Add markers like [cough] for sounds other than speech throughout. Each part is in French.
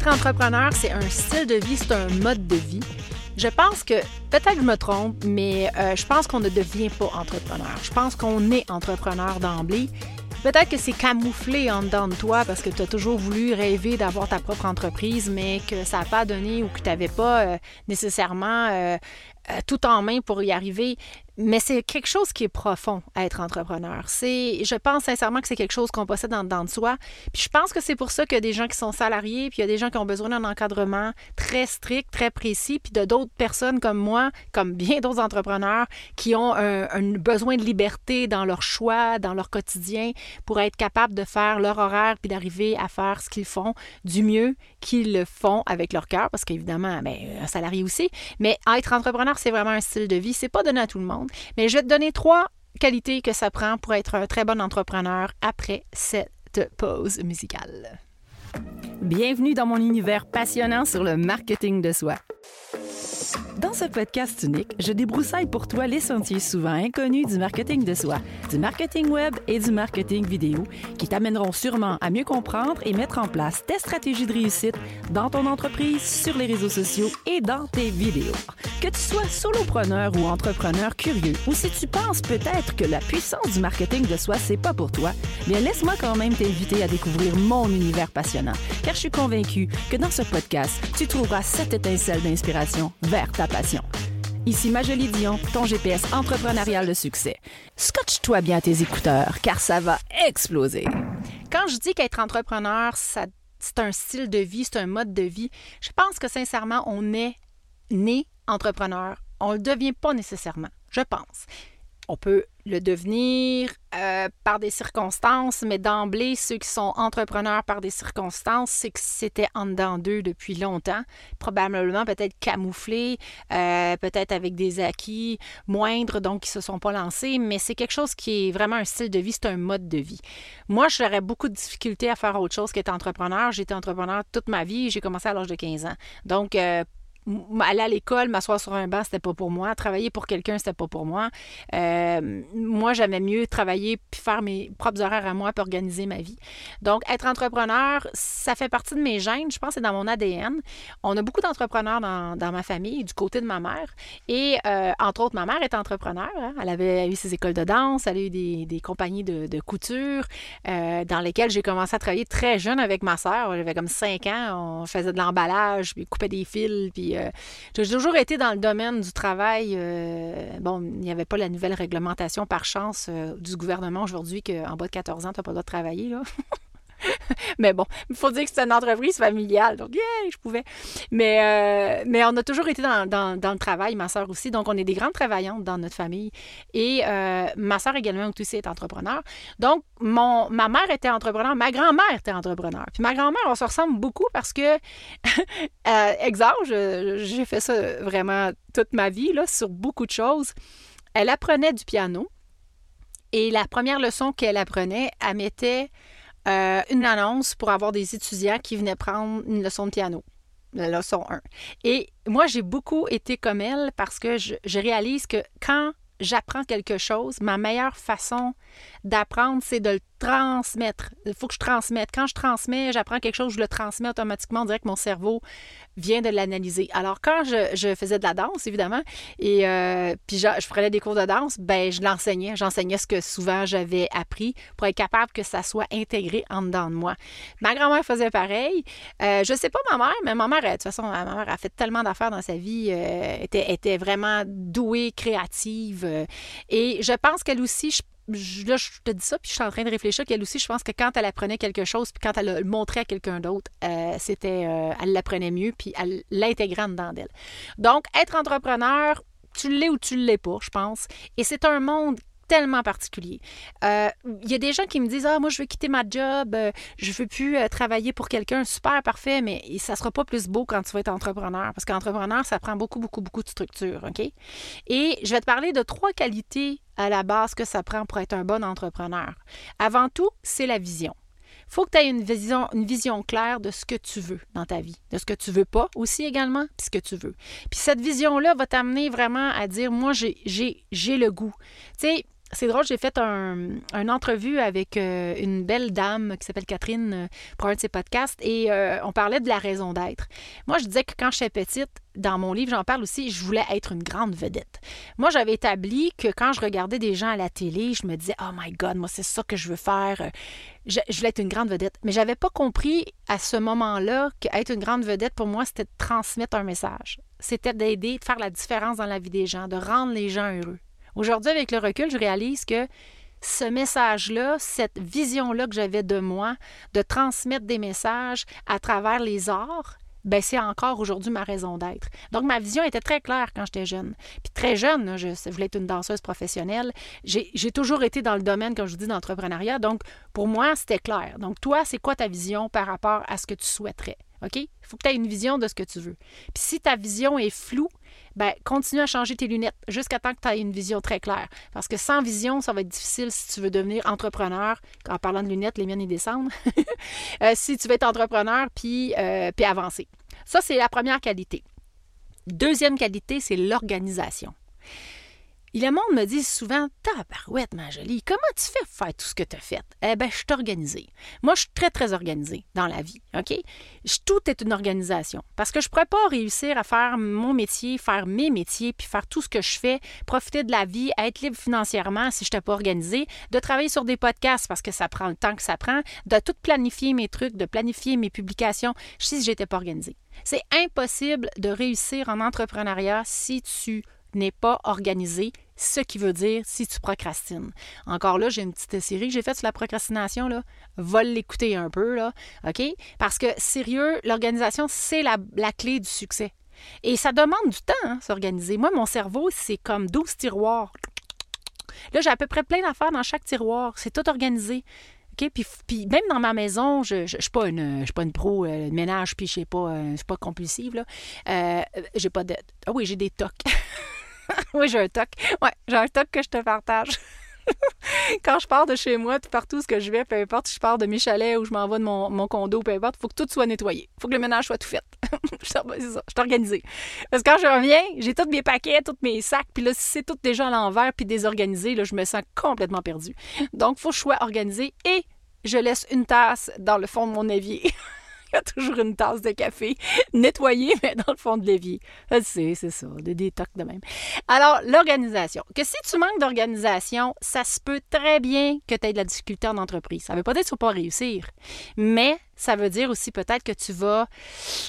Être entrepreneur, c'est un style de vie, c'est un mode de vie. Je pense que, peut-être je me trompe, mais euh, je pense qu'on ne devient pas entrepreneur. Je pense qu'on est entrepreneur d'emblée. Peut-être que c'est camouflé en dedans de toi parce que tu as toujours voulu rêver d'avoir ta propre entreprise, mais que ça n'a pas donné ou que tu n'avais pas euh, nécessairement euh, tout en main pour y arriver. Mais c'est quelque chose qui est profond à être entrepreneur. C'est, je pense sincèrement que c'est quelque chose qu'on possède dans, dedans de soi. Puis je pense que c'est pour ça qu'il y a des gens qui sont salariés, puis il y a des gens qui ont besoin d'un encadrement très strict, très précis, puis de d'autres personnes comme moi, comme bien d'autres entrepreneurs, qui ont un, un, besoin de liberté dans leur choix, dans leur quotidien, pour être capables de faire leur horaire, puis d'arriver à faire ce qu'ils font du mieux qu'ils le font avec leur cœur, parce qu'évidemment, ben, un salarié aussi. Mais être entrepreneur, c'est vraiment un style de vie. C'est pas donné à tout le monde. Mais je vais te donner trois qualités que ça prend pour être un très bon entrepreneur après cette pause musicale. Bienvenue dans mon univers passionnant sur le marketing de soi. Dans ce podcast unique, je débroussaille pour toi les sentiers souvent inconnus du marketing de soi, du marketing web et du marketing vidéo qui t'amèneront sûrement à mieux comprendre et mettre en place tes stratégies de réussite dans ton entreprise, sur les réseaux sociaux et dans tes vidéos. Que tu sois solopreneur ou entrepreneur curieux, ou si tu penses peut-être que la puissance du marketing de soi, c'est pas pour toi, bien laisse-moi quand même t'inviter à découvrir mon univers passionnant, car je suis convaincue que dans ce podcast, tu trouveras cette étincelle d'inspiration vers ta passion. Ici Majolie Dion, ton GPS entrepreneurial de succès. Scotche-toi bien tes écouteurs, car ça va exploser. Quand je dis qu'être entrepreneur, c'est un style de vie, c'est un mode de vie, je pense que sincèrement, on est né entrepreneur. On ne le devient pas nécessairement, je pense. On peut le devenir euh, par des circonstances, mais d'emblée, ceux qui sont entrepreneurs par des circonstances, c'est que c'était en dedans d'eux depuis longtemps, probablement peut-être camouflés, euh, peut-être avec des acquis moindres, donc qui ne se sont pas lancés, mais c'est quelque chose qui est vraiment un style de vie, c'est un mode de vie. Moi, j'aurais beaucoup de difficultés à faire autre chose qu'être entrepreneur. J'ai été entrepreneur toute ma vie, j'ai commencé à l'âge de 15 ans. Donc, euh, aller à l'école, m'asseoir sur un banc, c'était pas pour moi. Travailler pour quelqu'un, c'était pas pour moi. Euh, moi, j'aimais mieux travailler puis faire mes propres horaires à moi puis organiser ma vie. Donc, être entrepreneur, ça fait partie de mes gènes. Je pense que c'est dans mon ADN. On a beaucoup d'entrepreneurs dans, dans, ma famille, du côté de ma mère. Et euh, entre autres, ma mère est entrepreneur. Hein. Elle avait eu ses écoles de danse, elle a eu des, des compagnies de, de couture euh, dans lesquelles j'ai commencé à travailler très jeune avec ma soeur. J'avais comme 5 ans. On faisait de l'emballage, puis coupait des fils, puis euh, j'ai toujours été dans le domaine du travail. Euh, bon, il n'y avait pas la nouvelle réglementation par chance euh, du gouvernement aujourd'hui qu'en bas de 14 ans, tu n'as pas le droit de travailler. [laughs] [laughs] mais bon, il faut dire que c'est une entreprise familiale, donc yeah, je pouvais. Mais, euh, on a toujours été dans, le travail, ma soeur aussi, donc on est des grandes travaillantes dans notre famille. Et euh, ma soeur également aussi est entrepreneur. Donc, ma mère était entrepreneur, ma grand-mère était entrepreneur. Puis ma grand-mère, on se ressemble beaucoup parce que, [laughs] euh, exemple, j'ai fait ça vraiment toute ma vie, là, sur beaucoup de choses. Elle apprenait du piano. Et la première leçon qu'elle apprenait, elle mettait euh, une annonce pour avoir des étudiants qui venaient prendre une leçon de piano, la leçon 1. Et moi, j'ai beaucoup été comme elle parce que je, je réalise que quand j'apprends quelque chose, ma meilleure façon d'apprendre, c'est de le transmettre. Il faut que je transmette. Quand je transmets, j'apprends quelque chose, je le transmets automatiquement. On dirait que mon cerveau vient de l'analyser. Alors, quand je, faisais de la danse, évidemment, et euh, puis je, prenais des cours de danse, ben je l'enseignais. J'enseignais ce que souvent j'avais appris pour être capable que ça soit intégré en dedans de moi. Ma grand-mère faisait pareil. Euh, je sais pas ma mère, mais ma mère, de toute façon, ma mère a fait tellement d'affaires dans sa vie, euh, était, était vraiment douée, créative. Euh, et je pense qu'elle aussi, je, là, je te dis ça, puis je suis en train de réfléchir qu'elle aussi, je pense que quand elle apprenait quelque chose, puis quand elle le montrait à quelqu'un d'autre, euh, c'était, euh, elle l'apprenait mieux, puis elle l'intégrait dedans d'elle. Donc, être entrepreneur, tu l'es ou tu ne l'es pas, je pense. Et c'est un monde tellement particulier. Euh, il y a des gens qui me disent Ah, moi, je veux quitter ma job, euh, je veux plus euh, travailler pour quelqu'un. Super, parfait, mais ça sera pas plus beau quand tu vas être entrepreneur. Parce qu'entrepreneur, ça prend beaucoup, beaucoup, beaucoup de structure. OK? Et je vais te parler de trois qualités à la base que ça prend pour être un bon entrepreneur. Avant tout, c'est la vision faut que tu aies une vision, une vision claire de ce que tu veux dans ta vie, de ce que tu veux pas aussi également, puis ce que tu veux. Puis cette vision-là va t'amener vraiment à dire, moi, j'ai le goût. Tu sais, c'est drôle, j'ai fait un, une entrevue avec euh, une belle dame qui s'appelle Catherine euh, pour un de ses podcasts et euh, on parlait de la raison d'être. Moi, je disais que quand j'étais petite, dans mon livre, j'en parle aussi, je voulais être une grande vedette. Moi, j'avais établi que quand je regardais des gens à la télé, je me disais, oh my God, moi, c'est ça que je veux faire. Je, je voulais être une grande vedette. Mais j'avais pas compris à ce moment-là qu'être une grande vedette, pour moi, c'était de transmettre un message. C'était d'aider, de faire la différence dans la vie des gens, de rendre les gens heureux. Aujourd'hui, avec le recul, je réalise que ce message-là, cette vision-là que j'avais de moi, de transmettre des messages à travers les arts, ben c'est encore aujourd'hui ma raison d'être. Donc, ma vision était très claire quand j'étais jeune. Puis très jeune, je, voulais être une danseuse professionnelle. J'ai toujours été dans le domaine, comme je vous dis, d'entrepreneuriat. Donc, pour moi, c'était clair. Donc, toi, c'est quoi ta vision par rapport à ce que tu souhaiterais? OK? Il faut que tu aies une vision de ce que tu veux. Puis si ta vision est floue, ben, continue à changer tes lunettes jusqu'à temps que tu aies une vision très claire. Parce que sans vision, ça va être difficile si tu veux devenir entrepreneur. En parlant de lunettes, les miennes, ils descendent. [laughs] Euh, si tu veux être entrepreneur puis, euh, puis avancer. Ça, c'est la première qualité. Deuxième qualité, c'est l'organisation. Et le monde me dit souvent Tabarouette, ma jolie, comment tu fais pour faire tout ce que tu as fait? Eh bien, je suis organisée. Moi, je suis très, très organisée dans la vie. OK? Tout est une organisation. Parce que je ne pourrais pas réussir à faire mon métier, faire mes métiers, puis faire tout ce que je fais, profiter de la vie, être libre financièrement si je n'étais pas organisée, de travailler sur des podcasts parce que ça prend le temps que ça prend, de tout planifier mes trucs, de planifier mes publications, si je n'étais pas organisée. C'est impossible de réussir en entrepreneuriat si tu n'est pas organisé, ce qui veut dire si tu procrastines. Encore là, j'ai une petite série que j'ai faite sur la procrastination, là. Va l'écouter un peu, là, OK? Parce que, sérieux, l'organisation, c'est la, clé du succès. Et ça demande du temps, hein, s'organiser. Moi, mon cerveau, c'est comme 12 tiroirs. Là, j'ai à peu près plein d'affaires dans chaque tiroir. C'est tout organisé. OK? Puis, même dans ma maison, je ne suis pas une, pas une pro euh, ménage, puis je sais pas, euh, suis pas compulsive. Là. Euh, j'ai pas de. Ah oui, j'ai des tocs. [laughs] [laughs] oui, j'ai un toc. Ouais, j'ai un toc que je te partage. [laughs] Quand je pars de chez moi, tout partout que je vais, peu importe si je pars de mes chalets ou je m'en vais de mon, condo, peu importe, il faut que tout soit nettoyé. Il faut que le ménage soit tout fait. [laughs] c'est ça, je suis organisée. Parce que quand je reviens, j'ai tous mes paquets, tous mes sacs, puis là, si c'est tout déjà à l'envers puis désorganisé, là, je me sens complètement perdue. Donc, il faut que je sois organisée et je laisse une tasse dans le fond de mon évier. [laughs] il y a toujours une tasse de café nettoyée, mais dans le fond de l'évier. C'est, c'est ça, des détox de même. Alors, l'organisation. Que si tu manques d'organisation, ça se peut très bien que tu aies de la difficulté en entreprise. Ça veut pas dire que tu vas pas réussir, mais ça veut dire aussi peut-être que tu vas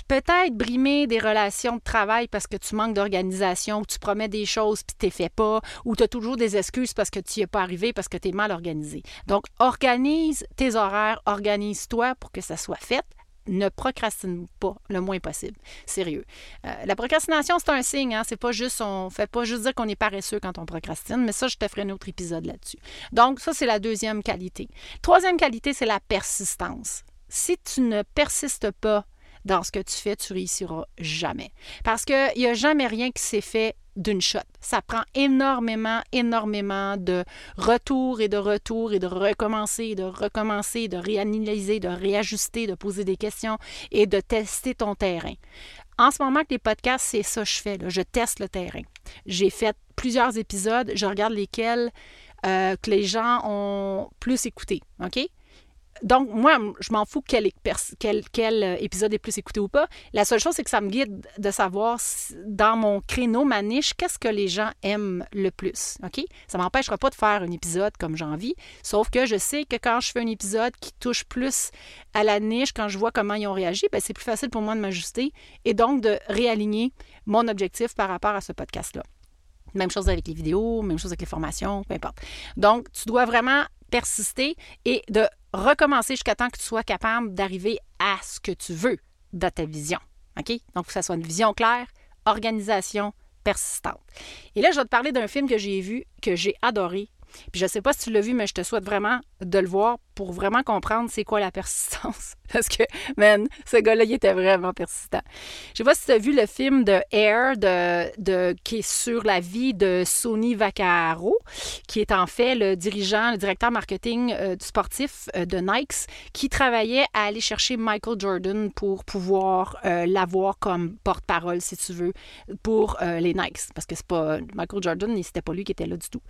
peut-être brimer des relations de travail parce que tu manques d'organisation, ou tu promets des choses puis tu ne fais pas, ou tu as toujours des excuses parce que tu n'y es pas arrivé, parce que tu es mal organisé. Donc, organise tes horaires, organise-toi pour que ça soit fait ne procrastine pas le moins possible. Sérieux. Euh, la procrastination, c'est un signe. Hein? C'est pas juste, on fait pas juste dire qu'on est paresseux quand on procrastine, mais ça, je te ferai un autre épisode là-dessus. Donc, ça, c'est la deuxième qualité. Troisième qualité, c'est la persistance. Si tu ne persistes pas dans ce que tu fais, tu réussiras jamais. Parce qu'il n'y a jamais rien qui s'est fait d'une shot. Ça prend énormément, énormément de retour et de retour et de recommencer, de recommencer, de réanalyser, de réajuster, de poser des questions et de tester ton terrain. En ce moment, que les podcasts, c'est ça que je fais. Je teste le terrain. J'ai fait plusieurs épisodes. Je regarde lesquels euh, que les gens ont plus écouté. OK? Donc, moi, je m'en fous quel, euh, épisode est plus écouté ou pas. La seule chose, c'est que ça me guide de savoir dans mon créneau, ma niche, qu'est-ce que les gens aiment le plus. OK? Ça ne m'empêchera pas de faire un épisode comme j'ai envie, sauf que je sais que quand je fais un épisode qui touche plus à la niche, quand je vois comment ils ont réagi, ben, c'est plus facile pour moi de m'ajuster et donc de réaligner mon objectif par rapport à ce podcast-là. Même chose avec les vidéos, même chose avec les formations, peu importe. Donc, tu dois vraiment persister et de recommencer jusqu'à temps que tu sois capable d'arriver à ce que tu veux dans ta vision. OK? Donc, que ça soit une vision claire, organisation persistante. Et là, je vais te parler d'un film que j'ai vu, que j'ai adoré, puis je sais pas si tu l'as vu, mais je te souhaite vraiment de le voir pour vraiment comprendre c'est quoi la persistance. [laughs] Parce que, man, ce gars-là, il était vraiment persistant. Je sais pas si tu as vu le film de Air de, de, qui est sur la vie de Sony Vaccaro, qui est en fait le dirigeant, le directeur marketing euh, du sportif euh, de Nike, qui travaillait à aller chercher Michael Jordan pour pouvoir euh, l'avoir comme porte-parole, si tu veux, pour les Nikes. Parce que c'est pas Michael Jordan, c'était pas lui qui était là du tout.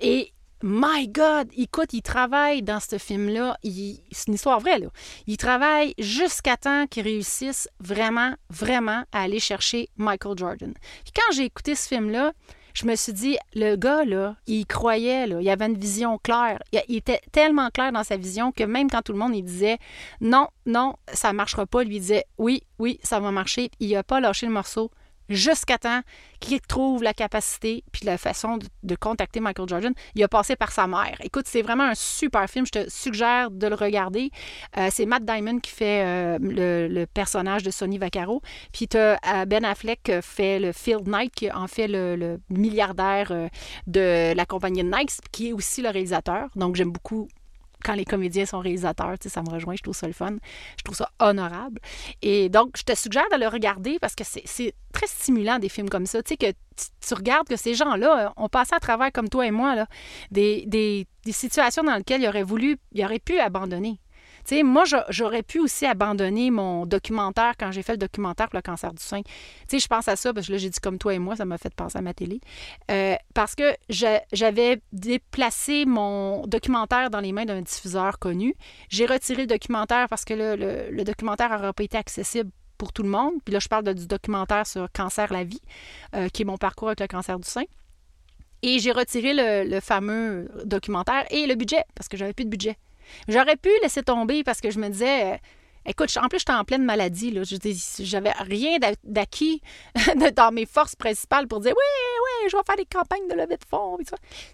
Et My God! Écoute, il travaille dans ce film-là. C'est une histoire vraie, là. Il travaille jusqu'à temps qu'il réussisse vraiment, vraiment à aller chercher Michael Jordan. Puis quand j'ai écouté ce film-là, je me suis dit, le gars, là, il croyait, il avait une vision claire. Il, était tellement clair dans sa vision que même quand tout le monde disait non, non, ça ne marchera pas, lui disait oui, oui, ça va marcher. Il n'a pas lâché le morceau jusqu'à temps qu'il trouve la capacité puis la façon de, contacter Michael Jordan. Il a passé par sa mère. Écoute, c'est vraiment un super film. Je te suggère de le regarder. Euh, c'est Matt Diamond qui fait euh, le, personnage de Sonny Vaccaro. Puis as euh, Ben Affleck qui fait le Field Knight, qui en fait le, milliardaire de la compagnie Nike, qui est aussi le réalisateur. Donc j'aime beaucoup quand les comédiens sont réalisateurs, ça me rejoint, je trouve ça le fun. Je trouve ça honorable. Et donc, je te suggère de le regarder parce que c'est très stimulant des films comme ça. Tu sais, que tu, regardes que ces gens-là ont passé à travers, comme toi et moi, là, des, des, des situations dans lesquelles ils auraient voulu, ils auraient pu abandonner moi, j'aurais pu aussi abandonner mon documentaire quand j'ai fait le documentaire pour le cancer du sein. Je pense à ça parce que là, j'ai dit comme toi et moi, ça m'a fait penser à ma télé. Euh, parce que j'avais déplacé mon documentaire dans les mains d'un diffuseur connu. J'ai retiré le documentaire parce que le, documentaire n'aurait pas été accessible pour tout le monde. Puis là, je parle du documentaire sur Cancer la vie, euh, qui est mon parcours avec le cancer du sein. Et j'ai retiré le, le, fameux documentaire et le budget, parce que j'avais plus de budget. J'aurais pu laisser tomber parce que je me disais, euh, écoute, en plus, j'étais en pleine maladie. Là. J'avais rien d'acquis [laughs] dans mes forces principales pour dire, oui, oui, je vais faire des campagnes de levée de fonds.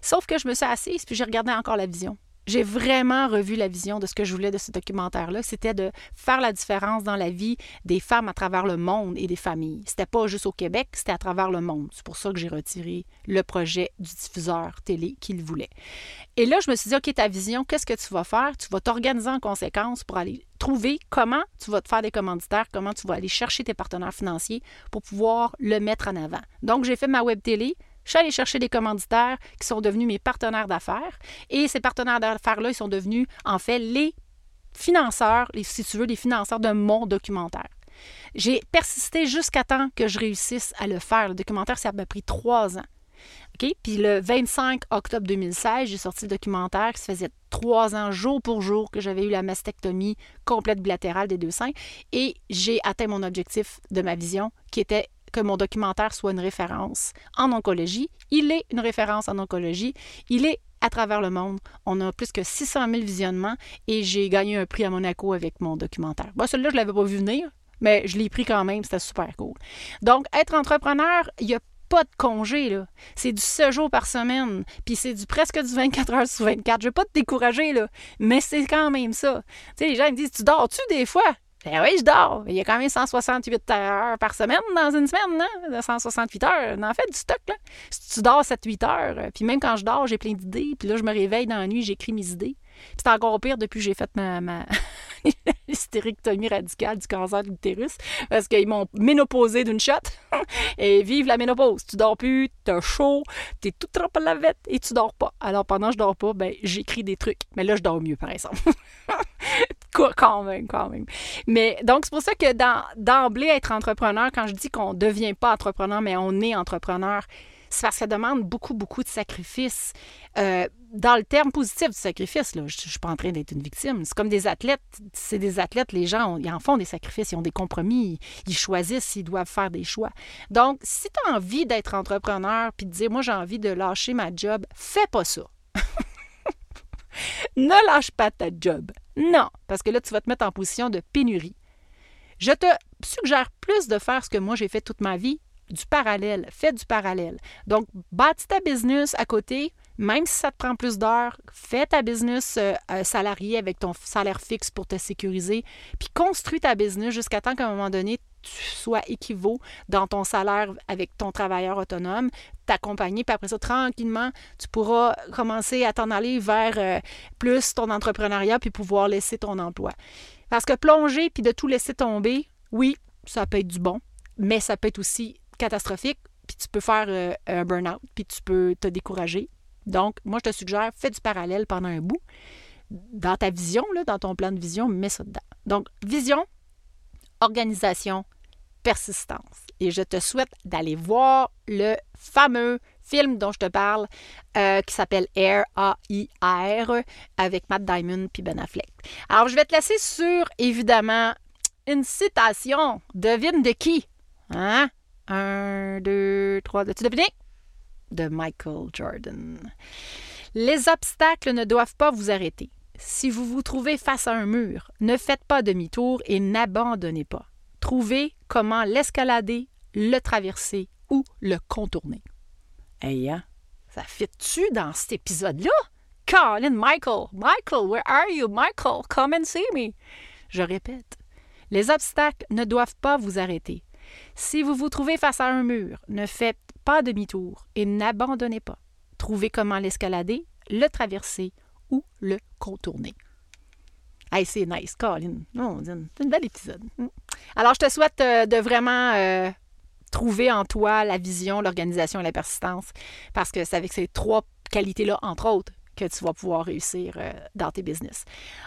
Sauf que je me suis assise puis j'ai regardé encore la vision j'ai vraiment revu la vision de ce que je voulais de ce documentaire-là. C'était de faire la différence dans la vie des femmes à travers le monde et des familles. C'était pas juste au Québec, c'était à travers le monde. C'est pour ça que j'ai retiré le projet du diffuseur télé qu'il voulait. Et là, je me suis dit, OK, ta vision, qu'est-ce que tu vas faire? Tu vas t'organiser en conséquence pour aller trouver comment tu vas te faire des commanditaires, comment tu vas aller chercher tes partenaires financiers pour pouvoir le mettre en avant. Donc, j'ai fait ma web télé, je suis allée chercher des commanditaires qui sont devenus mes partenaires d'affaires. Et ces partenaires d'affaires-là, ils sont devenus, en fait, les financeurs, si tu veux, les financeurs de mon documentaire. J'ai persisté jusqu'à temps que je réussisse à le faire. Le documentaire, ça m'a pris trois ans. OK? Puis le 25 octobre 2016, j'ai sorti le documentaire qui se faisait trois ans, jour pour jour, que j'avais eu la mastectomie complète bilatérale des deux seins. Et j'ai atteint mon objectif de ma vision, qui était que mon documentaire soit une référence en oncologie. Il est une référence en oncologie. Il est à travers le monde. On a plus que 600 000 visionnements et j'ai gagné un prix à Monaco avec mon documentaire. Bon, celui-là, je ne l'avais pas vu venir, mais je l'ai pris quand même. C'était super cool. Donc, être entrepreneur, il n'y a pas de congé, là. C'est du 7 jours par semaine, puis c'est du presque du 24 heures sur 24. Je ne vais pas te décourager, là, mais c'est quand même ça. Tu sais, les gens me disent, tu dors-tu des fois? Ben oui, je dors. Il y a quand même 168 heures par semaine dans une semaine, non? 168 heures. On en fait du stock, là. Si tu dors 7-8 heures, euh, puis même quand je dors, j'ai plein d'idées, puis là, je me réveille dans la nuit, j'écris mes idées. c'est encore pire depuis que j'ai fait ma, ma... [laughs] radicale du cancer de l'utérus, parce qu'ils m'ont ménopausé d'une shot. [laughs] et vive la ménopause. Tu dors plus, t'as chaud, t'es tout trop à la vette et tu dors pas. Alors pendant que je dors pas, ben j'écris des trucs. Mais là, je dors mieux, par exemple. [laughs] quand même, quand même. Mais donc, c'est pour ça que d'emblée, être entrepreneur, quand je dis qu'on ne devient pas entrepreneur, mais on est entrepreneur, c'est parce que ça demande beaucoup, beaucoup de sacrifices. Euh, dans le terme positif du sacrifice, là, je ne suis pas en train d'être une victime. C'est comme des athlètes. C'est des athlètes, les gens, ils en font des sacrifices, ils ont des compromis, ils choisissent, ils doivent faire des choix. Donc, si tu as envie d'être entrepreneur puis de dire, moi, j'ai envie de lâcher ma job, fais pas ça. [laughs] ne lâche pas ta job. Non, parce que là, tu vas te mettre en position de pénurie. Je te suggère plus de faire ce que moi j'ai fait toute ma vie, du parallèle. Fais du parallèle. Donc, bâtis ta business à côté, même si ça te prend plus d'heures, fais ta business euh, euh, salarié avec ton salaire fixe pour te sécuriser, puis construis ta business jusqu'à temps qu'à un moment donné, sois équivaut dans ton salaire avec ton travailleur autonome, t'accompagner, puis après ça, tranquillement, tu pourras commencer à t'en aller vers euh, plus ton entrepreneuriat, puis pouvoir laisser ton emploi. Parce que plonger, puis de tout laisser tomber, oui, ça peut être du bon, mais ça peut être aussi catastrophique, puis tu peux faire un burn-out, puis tu peux te décourager, donc, moi, je te suggère, fais du parallèle pendant un bout. Dans ta vision, là, dans ton plan de vision, mets ça dedans. Donc, vision, organisation, persistance. Et je te souhaite d'aller voir le fameux film dont je te parle euh, qui s'appelle Air, A-I-R, avec Matt Diamond puis Ben Affleck. Alors, je vais te laisser sur, évidemment, une citation. Devine de qui? Hein? Un, deux, trois. As-tu deviné? De Michael Jordan. Les obstacles ne doivent pas vous arrêter. Si vous vous trouvez face à un mur, ne faites pas demi-tour et n'abandonnez pas. Trouvez comment l'escalader, le traverser ou le contourner. Hey, hein? Ça fit-tu dans cet épisode-là? Colin, Michael, Michael, where are you? Michael, come and see me. Je répète, les obstacles ne doivent pas vous arrêter. Si vous vous trouvez face à un mur, ne faites pas demi-tour et n'abandonnez pas. Trouvez comment l'escalader, le traverser ou le contourner. Hey, c'est nice, Colin. c'est un bel épisode. Hmm. Alors, je te souhaite euh, de vraiment euh, trouver en toi la vision, l'organisation et la persistance, parce que c'est avec ces trois qualités-là, entre autres, que tu vas pouvoir réussir euh, dans tes business.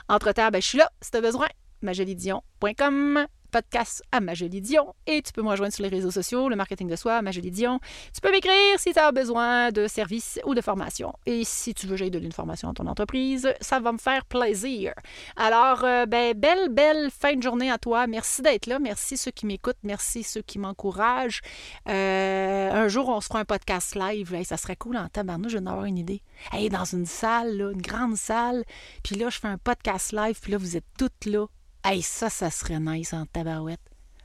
Entre-temps, ben, je suis là si tu as besoin. majolidion.com podcast à Majolie Dion et tu peux me rejoindre sur les réseaux sociaux, le marketing de soi, Majolie Dion. Tu peux m'écrire si tu as besoin de services ou de formation. Et si tu veux j'aille donner une formation à ton entreprise, ça va me faire plaisir. Alors, euh, ben, belle, belle fin de journée à toi. Merci d'être là. Merci ceux qui m'écoutent. Merci ceux qui m'encouragent. Euh, un jour, on se fera un podcast live. ça serait cool en tabarnouche, je vais en avoir une idée. Hey, dans une salle, une grande salle. Puis là, je fais un podcast live. Puis là, vous êtes toutes là Hey, ça, ça serait nice en tabarouette.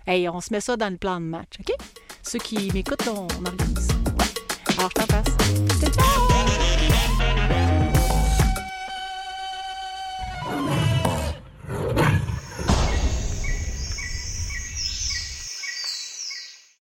Hey, on se met ça dans le plan de match, OK? Ceux qui m'écoutent, on organise. Alors, je passe.